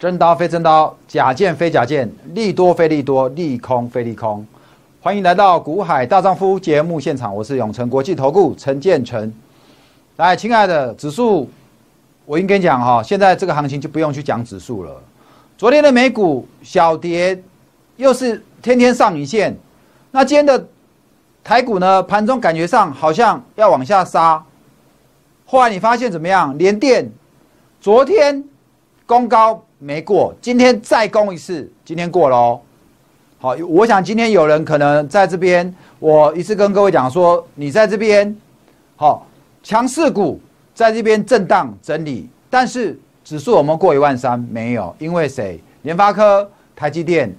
真刀非真刀，假剑非假剑，利多非利多，利空非利空。欢迎来到股海大丈夫节目现场，我是永诚国际投顾陈建成。来，亲爱的指数，我应该讲哈，现在这个行情就不用去讲指数了。昨天的美股小跌，又是天天上影线。那今天的台股呢？盘中感觉上好像要往下杀。后来你发现怎么样？连电昨天攻高没过，今天再攻一次，今天过了哦。好，我想今天有人可能在这边，我一次跟各位讲说，你在这边，好，强势股在这边震荡整理，但是指数我们过一万三没有，因为谁？联发科、台积电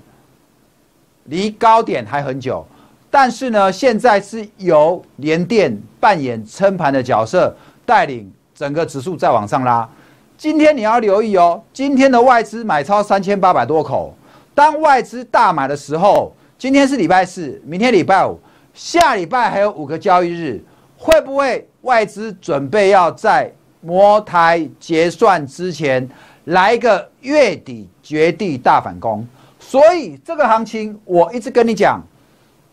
离高点还很久，但是呢，现在是由联电扮演撑盘的角色，带领整个指数再往上拉。今天你要留意哦，今天的外资买超三千八百多口。当外资大买的时候，今天是礼拜四，明天礼拜五，下礼拜还有五个交易日，会不会外资准备要在摩台结算之前来一个月底绝地大反攻？所以这个行情我一直跟你讲，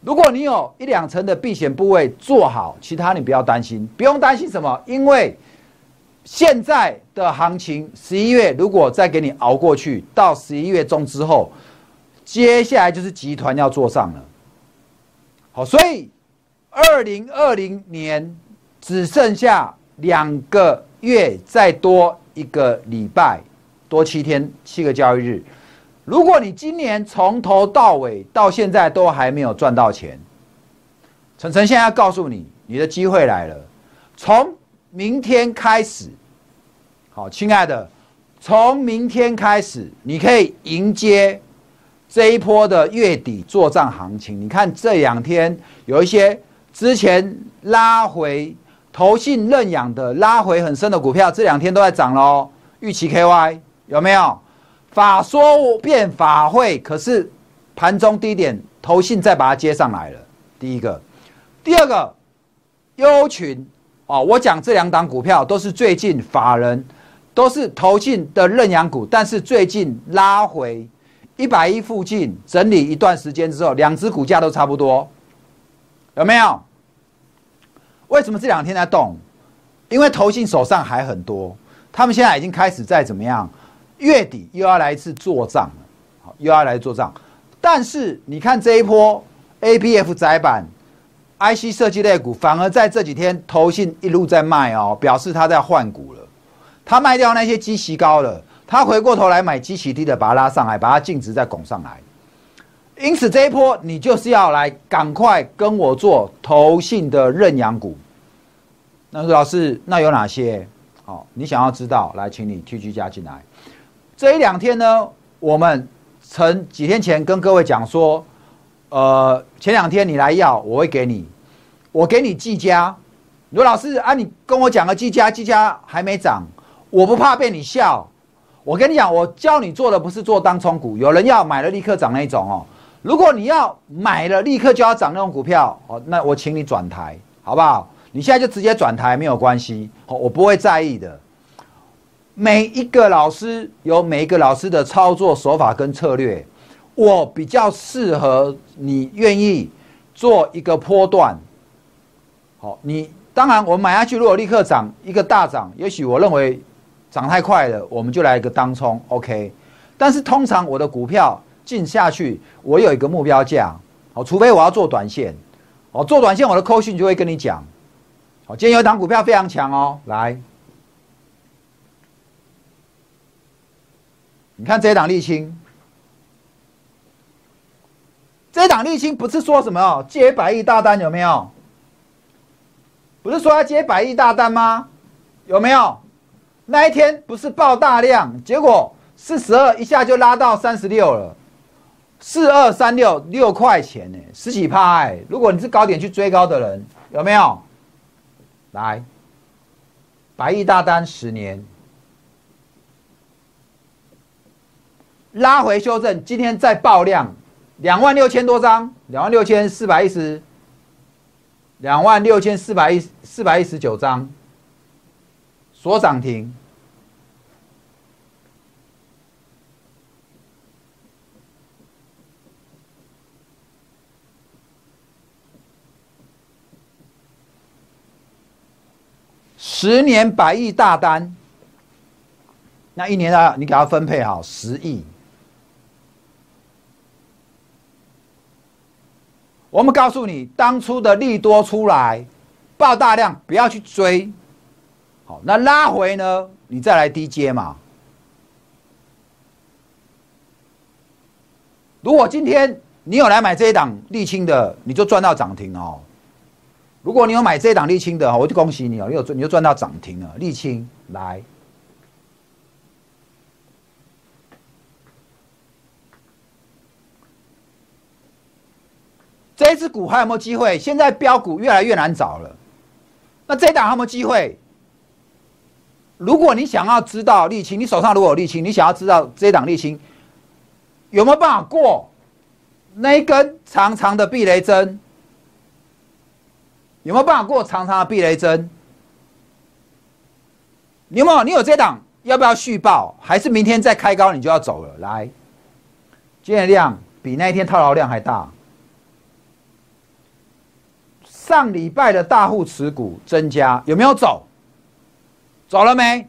如果你有一两成的避险部位做好，其他你不要担心，不用担心什么，因为现在的行情，十一月如果再给你熬过去，到十一月中之后。接下来就是集团要做上了，好，所以二零二零年只剩下两个月，再多一个礼拜，多七天，七个交易日。如果你今年从头到尾到现在都还没有赚到钱，晨晨现在要告诉你，你的机会来了。从明天开始，好，亲爱的，从明天开始，你可以迎接。这一波的月底做账行情，你看这两天有一些之前拉回投信认养的拉回很深的股票，这两天都在涨喽。预期 KY 有没有？法说变法会，可是盘中低点投信再把它接上来了。第一个，第二个优群哦，我讲这两档股票都是最近法人都是投信的认养股，但是最近拉回。一百一附近整理一段时间之后，两只股价都差不多，有没有？为什么这两天在动？因为投信手上还很多，他们现在已经开始在怎么样？月底又要来一次做账了，好，又要来做账。但是你看这一波 A、B、F 窄板 I C 设计类股，反而在这几天投信一路在卖哦，表示他在换股了，他卖掉那些基息高了。他回过头来买基期低的，把它拉上来，把它净值再拱上来。因此这一波你就是要来赶快跟我做投信的认养股。那老师，那有哪些？好，你想要知道，来，请你 T G 加进来。这一两天呢，我们曾几天前跟各位讲说，呃，前两天你来要，我会给你，我给你季佳。罗老师啊，你跟我讲个季佳，季佳还没涨，我不怕被你笑。我跟你讲，我教你做的不是做当冲股，有人要买了立刻涨那种哦。如果你要买了立刻就要涨那种股票哦，那我请你转台好不好？你现在就直接转台没有关系，我不会在意的。每一个老师有每一个老师的操作手法跟策略，我比较适合你愿意做一个波段。好，你当然我买下去如果立刻涨一个大涨，也许我认为。涨太快了，我们就来一个当冲，OK。但是通常我的股票进下去，我有一个目标价，好，除非我要做短线，哦，做短线我的扣讯就会跟你讲，好，今天有一档股票非常强哦，来，你看这一档沥青，这一档沥青不是说什么接百亿大单有没有？不是说要接百亿大单吗？有没有？那一天不是爆大量，结果四十二一下就拉到三十六了，四二三六六块钱呢，十几趴！如果你是高点去追高的人，有没有？来，百亿大单十年，拉回修正，今天再爆量，两万六千多张，两万六千四百一十，两万六千四百一四百一十九张，所涨停。十年百亿大单，那一年呢？你给他分配好十亿，我们告诉你，当初的利多出来，爆大量，不要去追。好，那拉回呢？你再来低接嘛。如果今天你有来买这一档沥青的，你就赚到涨停哦。如果你有买这一档沥青的，我就恭喜你哦，你有赚，你就赚到涨停了。沥青来，这只股还有没有机会？现在标股越来越难找了。那这一档有没有机会？如果你想要知道沥青，你手上如果有沥青，你想要知道这一档沥青有没有办法过那一根长长的避雷针？有没有办法过长长的避雷针？你有没有？你有这档要不要续报？还是明天再开高你就要走了？来，今天量比那一天套牢量还大。上礼拜的大户持股增加，有没有走？走了没？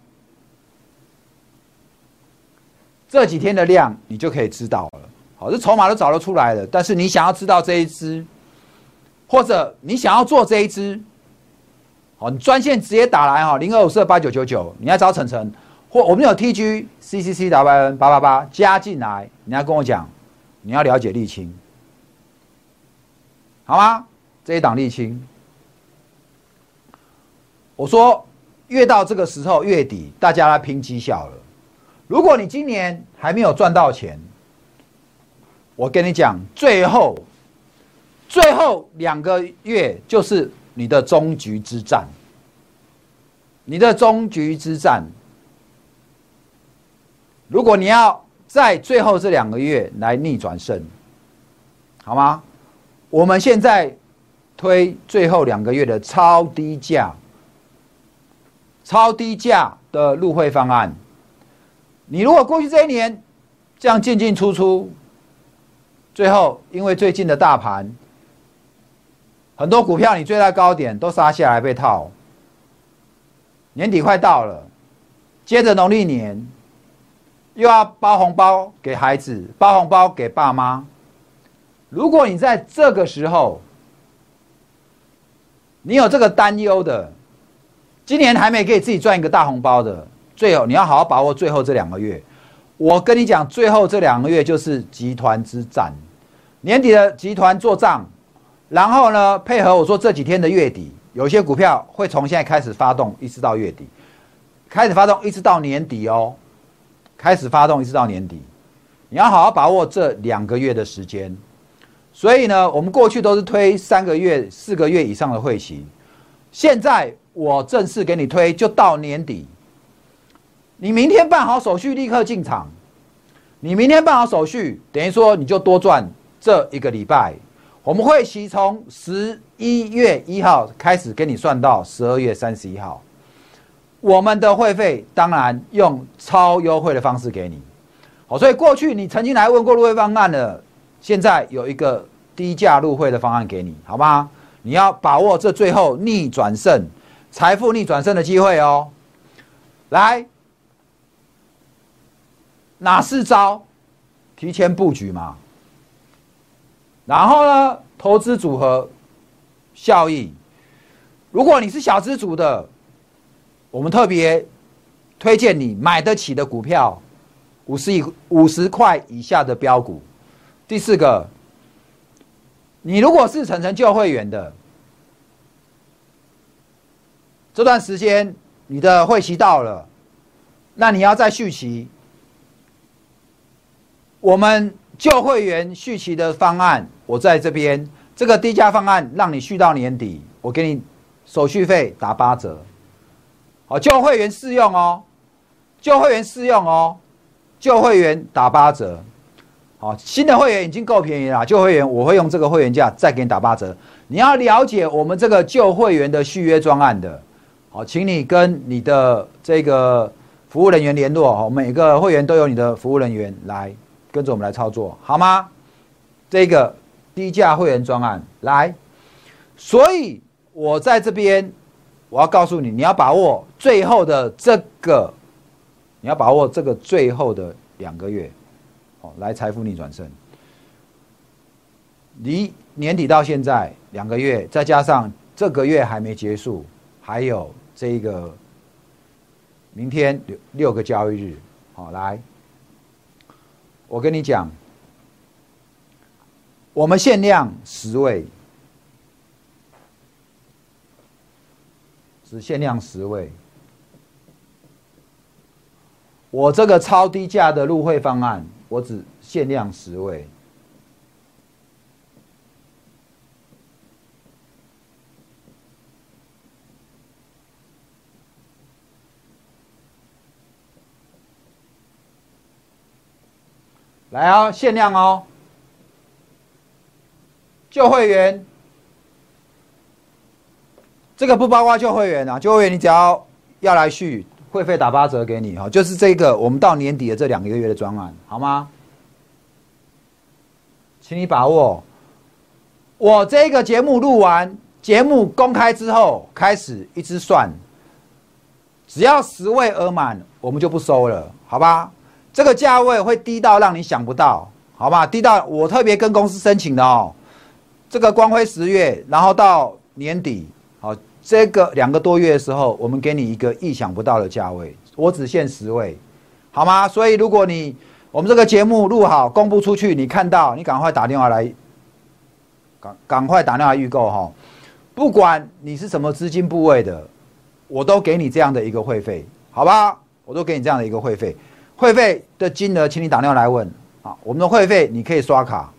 这几天的量你就可以知道了。好，这筹码都找得出来了。但是你想要知道这一支，或者你想要做这一支，好，你专线直接打来哈，零二五四八九九九，你要找晨晨，或我们有 T G C C C W N 八八八加进来，你要跟我讲，你要了解沥青，好吗？这一档沥青，我说。越到这个时候，月底大家来拼绩效了。如果你今年还没有赚到钱，我跟你讲，最后最后两个月就是你的终局之战。你的终局之战，如果你要在最后这两个月来逆转胜，好吗？我们现在推最后两个月的超低价。超低价的入会方案，你如果过去这一年这样进进出出，最后因为最近的大盘很多股票你追在高点都杀下来被套，年底快到了，接着农历年又要包红包给孩子，包红包给爸妈。如果你在这个时候你有这个担忧的。今年还没给自己赚一个大红包的，最后你要好好把握最后这两个月。我跟你讲，最后这两个月就是集团之战，年底的集团做账，然后呢，配合我说这几天的月底，有些股票会从现在开始发动，一直到月底，开始发动一直到年底哦，开始发动一直到年底，你要好好把握这两个月的时间。所以呢，我们过去都是推三个月、四个月以上的会期，现在。我正式给你推，就到年底。你明天办好手续，立刻进场。你明天办好手续，等于说你就多赚这一个礼拜。我们会期从十一月一号开始给你算到十二月三十一号。我们的会费当然用超优惠的方式给你。好，所以过去你曾经来问过入会方案的，现在有一个低价入会的方案给你，好吗？你要把握这最后逆转胜。财富逆转胜的机会哦，来，哪四招？提前布局嘛。然后呢，投资组合效益。如果你是小资主的，我们特别推荐你买得起的股票，五十以五十块以下的标股。第四个，你如果是层层旧会员的。这段时间你的会期到了，那你要再续期。我们旧会员续期的方案，我在这边这个低价方案让你续到年底，我给你手续费打八折。好，旧会员适用哦，旧会员适用哦，旧会员打八折。好，新的会员已经够便宜了，旧会员我会用这个会员价再给你打八折。你要了解我们这个旧会员的续约专案的。好，请你跟你的这个服务人员联络。好，每个会员都有你的服务人员来跟着我们来操作，好吗？这个低价会员专案来，所以我在这边我要告诉你，你要把握最后的这个，你要把握这个最后的两个月，哦，来财富逆转胜。离年底到现在两个月，再加上这个月还没结束，还有这个明天六六个交易日，好，来，我跟你讲，我们限量十位，只限量十位。我这个超低价的入会方案，我只限量十位。来啊，限量哦！旧会员，这个不包括旧会员啊。旧会员你只要要来续，会费打八折给你哈。就是这个，我们到年底的这两个月的专案，好吗？请你把握。我这个节目录完，节目公开之后，开始一直算，只要十位额满，我们就不收了，好吧？这个价位会低到让你想不到，好吧？低到我特别跟公司申请的哦。这个光辉十月，然后到年底，这个两个多月的时候，我们给你一个意想不到的价位，我只限十位，好吗？所以如果你我们这个节目录好公布出去，你看到，你赶快打电话来，赶赶快打电话预购哈。不管你是什么资金部位的，我都给你这样的一个会费，好吧？我都给你这样的一个会费。会费的金额，请你打电话来问啊。我们的会费你可以刷卡，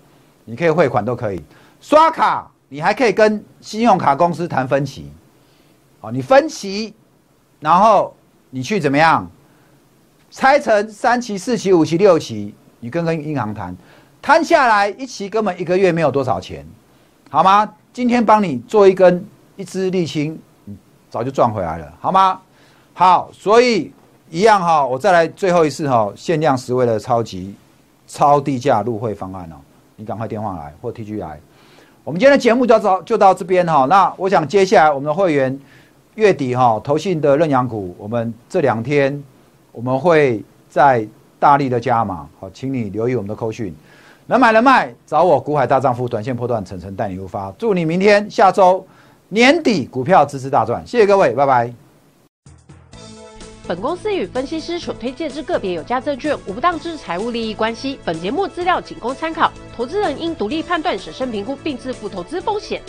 你可以汇款都可以。刷卡你还可以跟信用卡公司谈分期，哦，你分期，然后你去怎么样？拆成三期、四期、五期、六期，你跟跟银行谈，摊下来一期根本一个月没有多少钱，好吗？今天帮你做一根一支沥青，早就赚回来了，好吗？好，所以。一样哈，我再来最后一次哈，限量十位的超级超低价入会方案哦，你赶快电话来或 T G 来。我们今天的节目就到就到这边哈，那我想接下来我们的会员月底哈，投信的认养股，我们这两天我们会在大力的加码，好，请你留意我们的扣讯，能买能卖找我股海大丈夫，短线破断，层层带你入发，祝你明天下周年底股票支持大赚，谢谢各位，拜拜。本公司与分析师所推荐之个别有价证券无不当之财务利益关系。本节目资料仅供参考，投资人应独立判断、审慎评估并自负投资风险。